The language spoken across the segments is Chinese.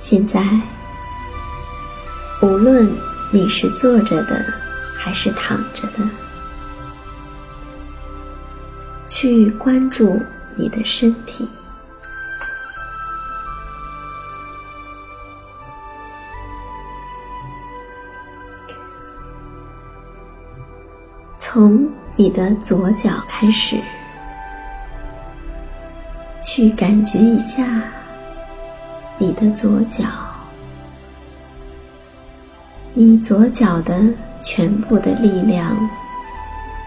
现在，无论你是坐着的还是躺着的，去关注你的身体，从你的左脚开始，去感觉一下。你的左脚，你左脚的全部的力量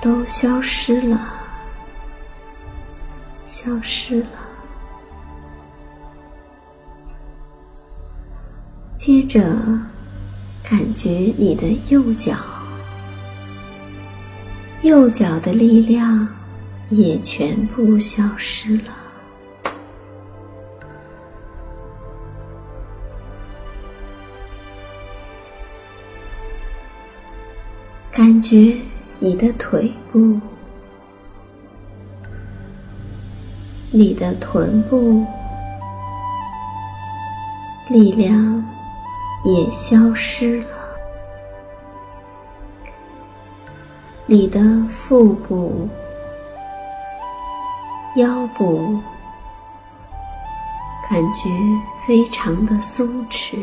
都消失了，消失了。接着，感觉你的右脚，右脚的力量也全部消失了。感觉你的腿部、你的臀部力量也消失了，你的腹部、腰部感觉非常的松弛。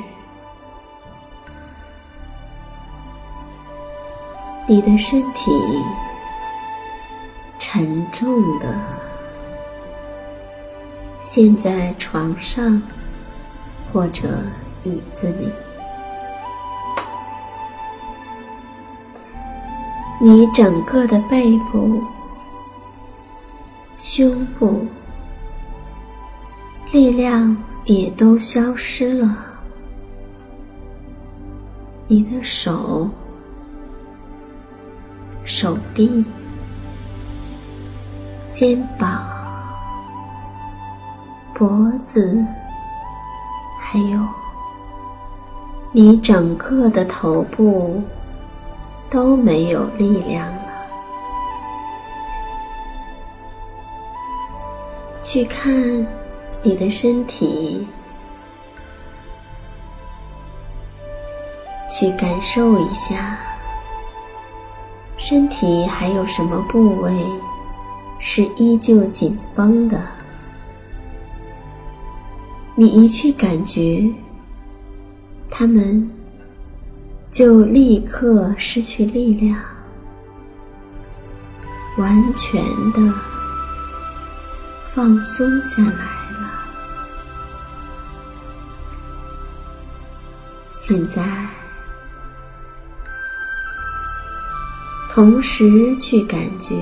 你的身体沉重的陷在床上或者椅子里，你整个的背部、胸部力量也都消失了，你的手。手臂、肩膀、脖子，还有你整个的头部都没有力量了。去看你的身体，去感受一下。身体还有什么部位是依旧紧绷的？你一去感觉，他们就立刻失去力量，完全的放松下来了。现在，同时去感觉。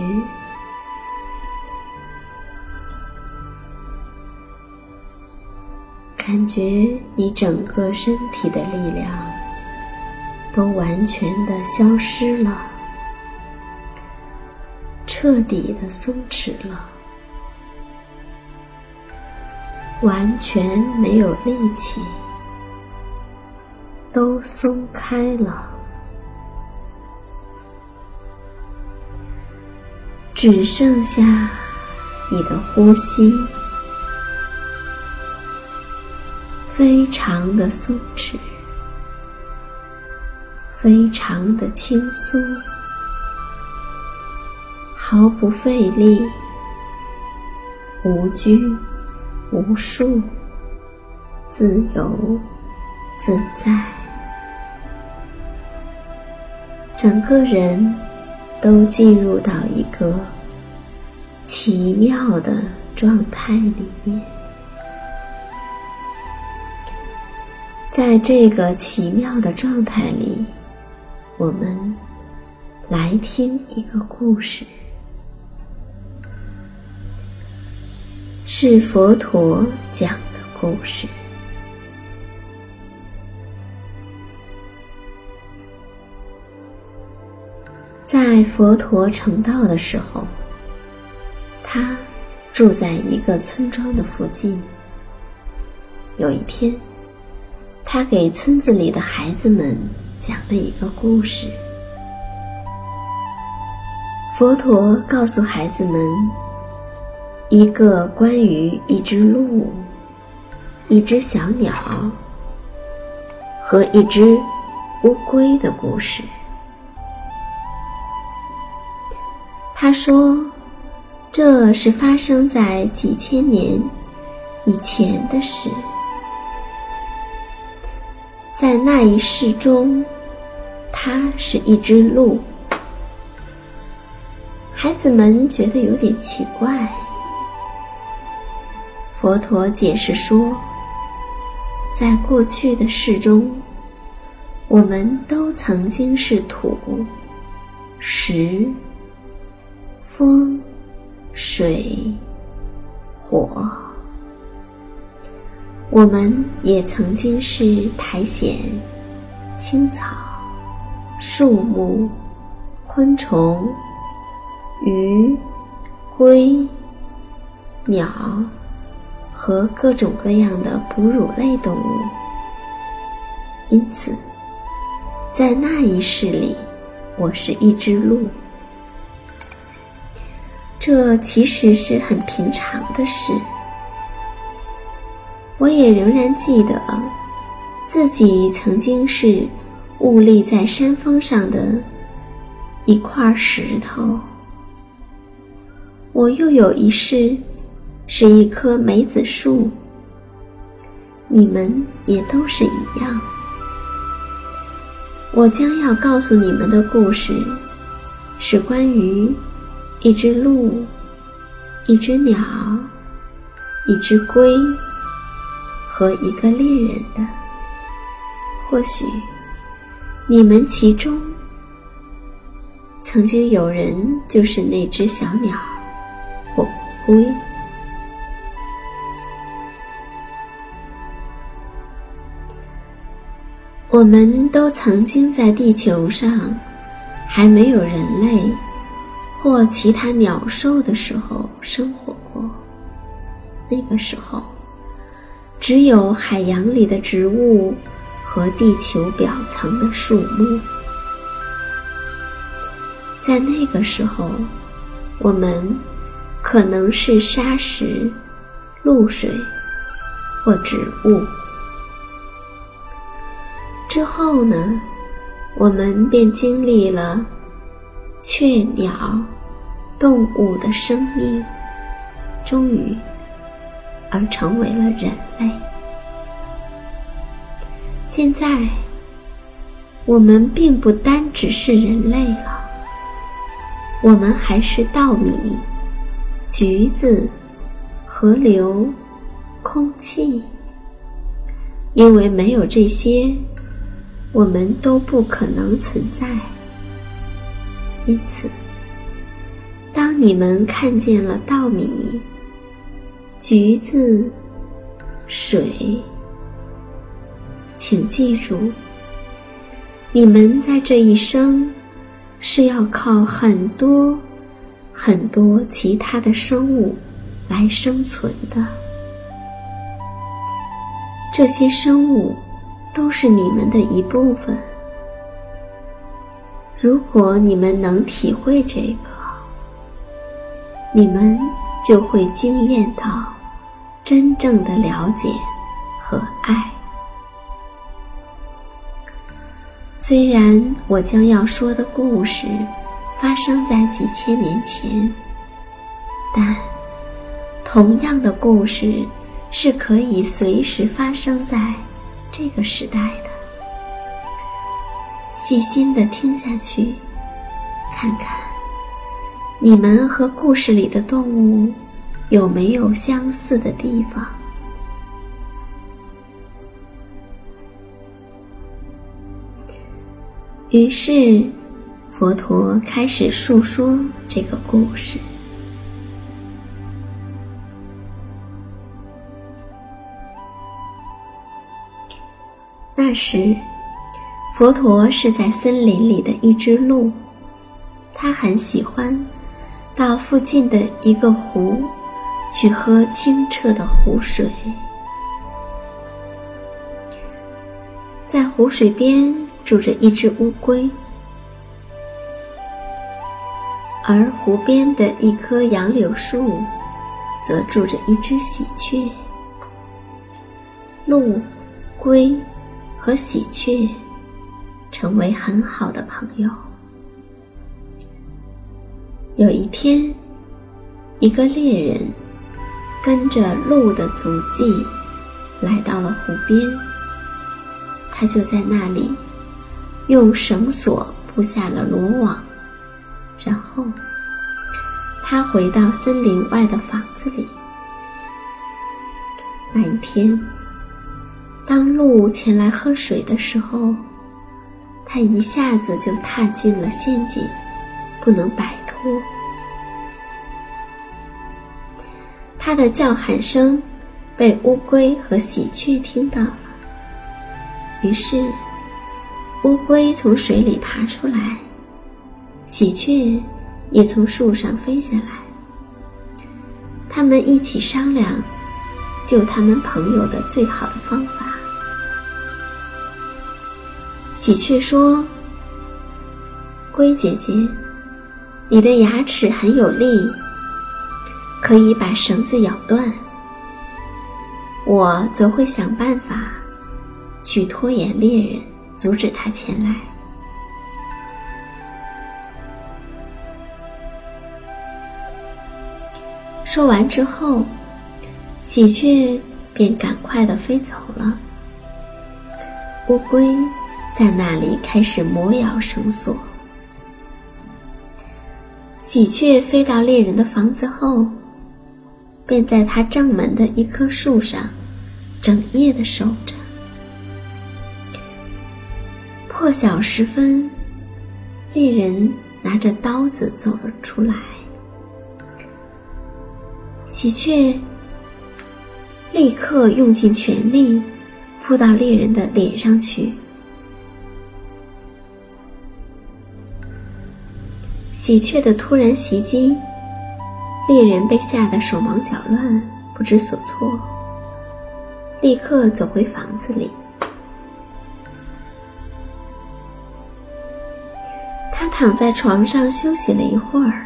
感觉你整个身体的力量都完全的消失了，彻底的松弛了，完全没有力气，都松开了，只剩下你的呼吸。非常的松弛，非常的轻松，毫不费力，无拘无束，自由自在，整个人都进入到一个奇妙的状态里面。在这个奇妙的状态里，我们来听一个故事，是佛陀讲的故事。在佛陀成道的时候，他住在一个村庄的附近。有一天。他给村子里的孩子们讲了一个故事。佛陀告诉孩子们一个关于一只鹿、一只小鸟和一只乌龟的故事。他说：“这是发生在几千年以前的事。”在那一世中，他是一只鹿。孩子们觉得有点奇怪。佛陀解释说，在过去的世中，我们都曾经是土、石、风、水、火。我们也曾经是苔藓、青草、树木、昆虫、鱼、龟、鸟和各种各样的哺乳类动物。因此，在那一世里，我是一只鹿。这其实是很平常的事。我也仍然记得，自己曾经是兀立在山峰上的一块石头。我又有一世是一棵梅子树。你们也都是一样。我将要告诉你们的故事，是关于一只鹿、一只鸟、一只龟。和一个猎人的，或许你们其中曾经有人就是那只小鸟或龟。我们都曾经在地球上还没有人类或其他鸟兽的时候生活过，那个时候。只有海洋里的植物和地球表层的树木。在那个时候，我们可能是沙石、露水或植物。之后呢，我们便经历了雀鸟、动物的生命，终于而成为了人类。现在，我们并不单只是人类了，我们还是稻米、橘子、河流、空气。因为没有这些，我们都不可能存在。因此，当你们看见了稻米、橘子、水，请记住，你们在这一生是要靠很多很多其他的生物来生存的。这些生物都是你们的一部分。如果你们能体会这个，你们就会惊艳到真正的了解和爱。虽然我将要说的故事发生在几千年前，但同样的故事是可以随时发生在这个时代的。细心的听下去，看看你们和故事里的动物有没有相似的地方。于是，佛陀开始述说这个故事。那时，佛陀是在森林里的一只鹿，他很喜欢到附近的一个湖去喝清澈的湖水，在湖水边。住着一只乌龟，而湖边的一棵杨柳树，则住着一只喜鹊。鹿、龟和喜鹊成为很好的朋友。有一天，一个猎人跟着鹿的足迹来到了湖边，他就在那里。用绳索布下了罗网，然后他回到森林外的房子里。那一天，当鹿前来喝水的时候，他一下子就踏进了陷阱，不能摆脱。他的叫喊声被乌龟和喜鹊听到了，于是。乌龟从水里爬出来，喜鹊也从树上飞下来。他们一起商量救他们朋友的最好的方法喜鹊说：“龟姐姐，你的牙齿很有力，可以把绳子咬断。我则会想办法去拖延猎人。”阻止他前来。说完之后，喜鹊便赶快的飞走了。乌龟在那里开始磨咬绳索。喜鹊飞到猎人的房子后，便在他正门的一棵树上，整夜的守着。破晓时分，猎人拿着刀子走了出来。喜鹊立刻用尽全力扑到猎人的脸上去。喜鹊的突然袭击，猎人被吓得手忙脚乱，不知所措，立刻走回房子里。他躺在床上休息了一会儿，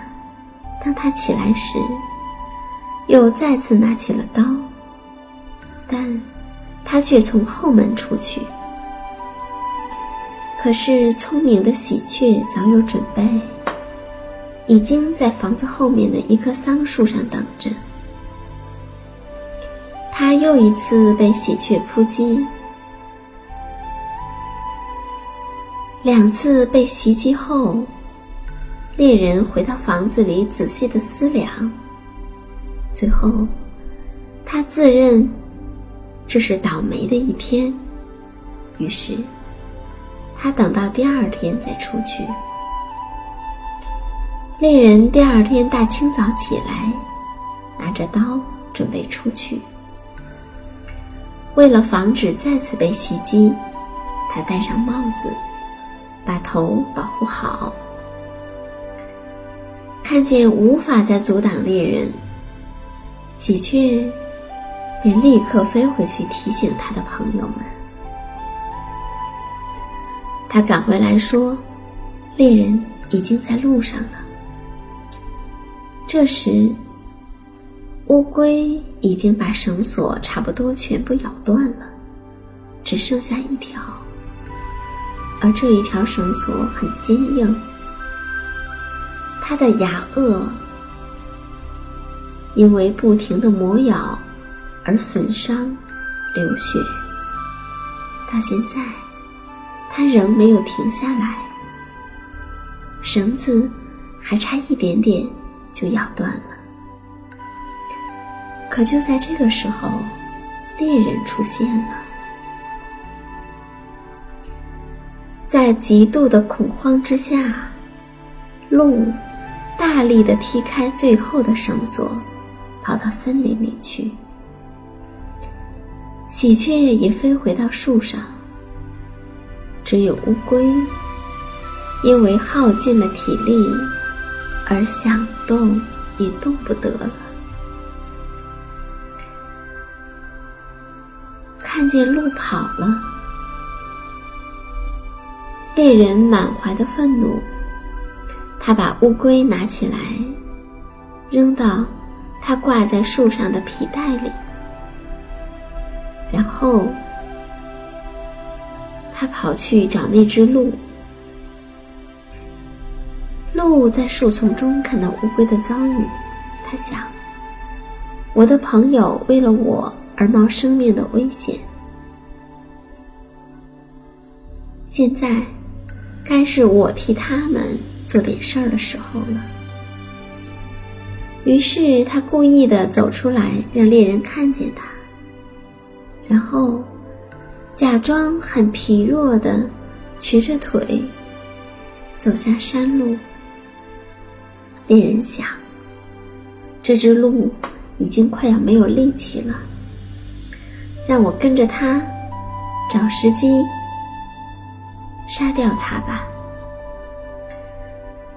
当他起来时，又再次拿起了刀，但他却从后门出去。可是聪明的喜鹊早有准备，已经在房子后面的一棵桑树上等着。他又一次被喜鹊扑击，两次被袭击后，猎人回到房子里仔细的思量。最后，他自认这是倒霉的一天，于是他等到第二天再出去。猎人第二天大清早起来，拿着刀准备出去。为了防止再次被袭击，他戴上帽子，把头保护好。看见无法再阻挡猎人。喜鹊便立刻飞回去提醒他的朋友们。他赶回来说：“猎人已经在路上了。”这时，乌龟已经把绳索差不多全部咬断了，只剩下一条，而这一条绳索很坚硬，它的牙颚。因为不停的磨咬而损伤、流血，到现在，它仍没有停下来。绳子还差一点点就咬断了。可就在这个时候，猎人出现了，在极度的恐慌之下，鹿大力的踢开最后的绳索。跑到森林里去，喜鹊也飞回到树上。只有乌龟，因为耗尽了体力，而想动也动不得了。看见鹿跑了，猎人满怀的愤怒，他把乌龟拿起来，扔到。他挂在树上的皮带里，然后他跑去找那只鹿。鹿在树丛中看到乌龟的遭遇，他想：我的朋友为了我而冒生命的危险，现在该是我替他们做点事儿的时候了。于是他故意的走出来，让猎人看见他，然后假装很疲弱的瘸着腿走下山路。猎人想，这只鹿已经快要没有力气了，让我跟着它，找时机杀掉它吧。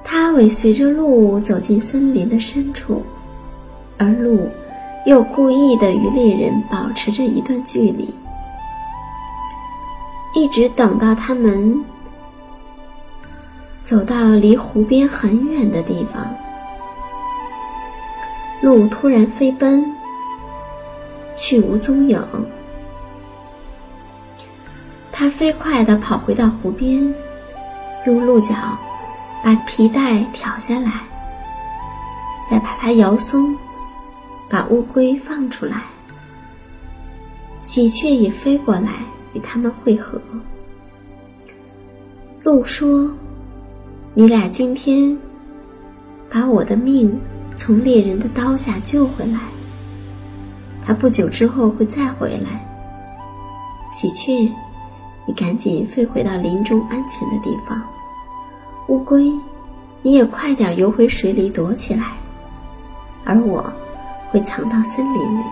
他尾随着鹿走进森林的深处，而鹿又故意的与猎人保持着一段距离，一直等到他们走到离湖边很远的地方，鹿突然飞奔，去无踪影。他飞快地跑回到湖边，用鹿角。把皮带挑下来，再把它摇松，把乌龟放出来。喜鹊也飞过来与他们会合。鹿说：“你俩今天把我的命从猎人的刀下救回来，他不久之后会再回来。喜鹊，你赶紧飞回到林中安全的地方。”乌龟，你也快点游回水里躲起来，而我会藏到森林里。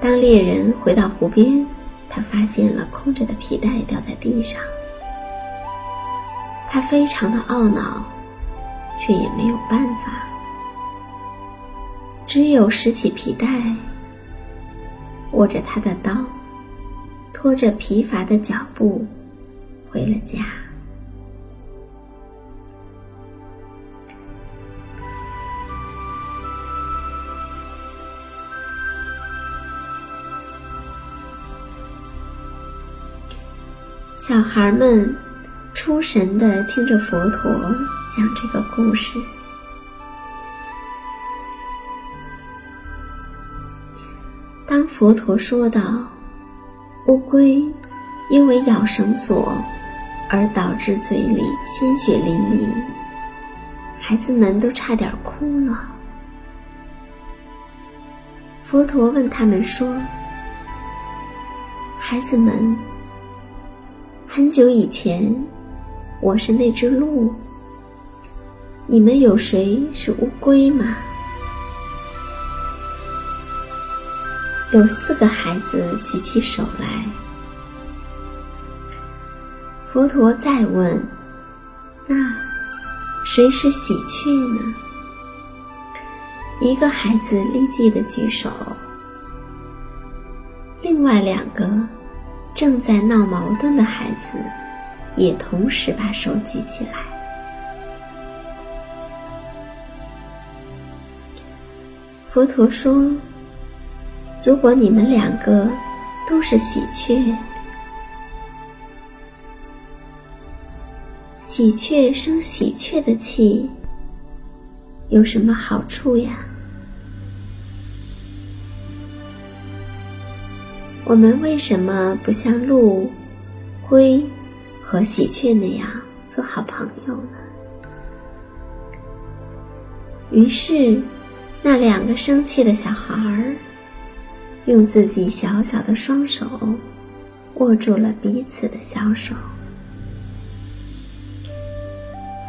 当猎人回到湖边，他发现了空着的皮带掉在地上，他非常的懊恼，却也没有办法，只有拾起皮带，握着他的刀。拖着疲乏的脚步回了家。小孩们出神的听着佛陀讲这个故事。当佛陀说到乌龟因为咬绳索而导致嘴里鲜血淋漓，孩子们都差点哭了。佛陀问他们说：“孩子们，很久以前，我是那只鹿，你们有谁是乌龟吗？”有四个孩子举起手来。佛陀再问：“那谁是喜鹊呢？”一个孩子立即的举手，另外两个正在闹矛盾的孩子也同时把手举起来。佛陀说：“如果你们两个都是喜鹊，喜鹊生喜鹊的气，有什么好处呀？”我们为什么不像鹿、龟和喜鹊那样做好朋友呢？于是，那两个生气的小孩儿用自己小小的双手握住了彼此的小手。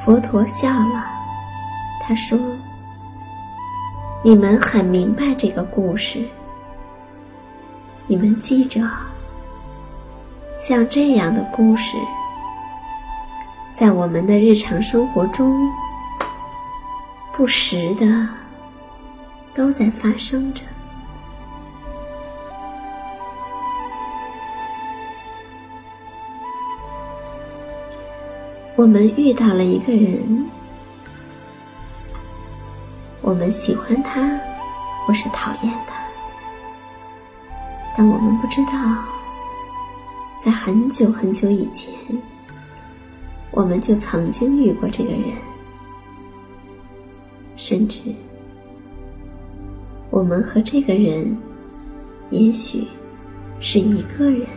佛陀笑了，他说：“你们很明白这个故事。”你们记着，像这样的故事，在我们的日常生活中，不时的都在发生着。我们遇到了一个人，我们喜欢他，或是讨厌他。但我们不知道，在很久很久以前，我们就曾经遇过这个人，甚至我们和这个人，也许是一个人。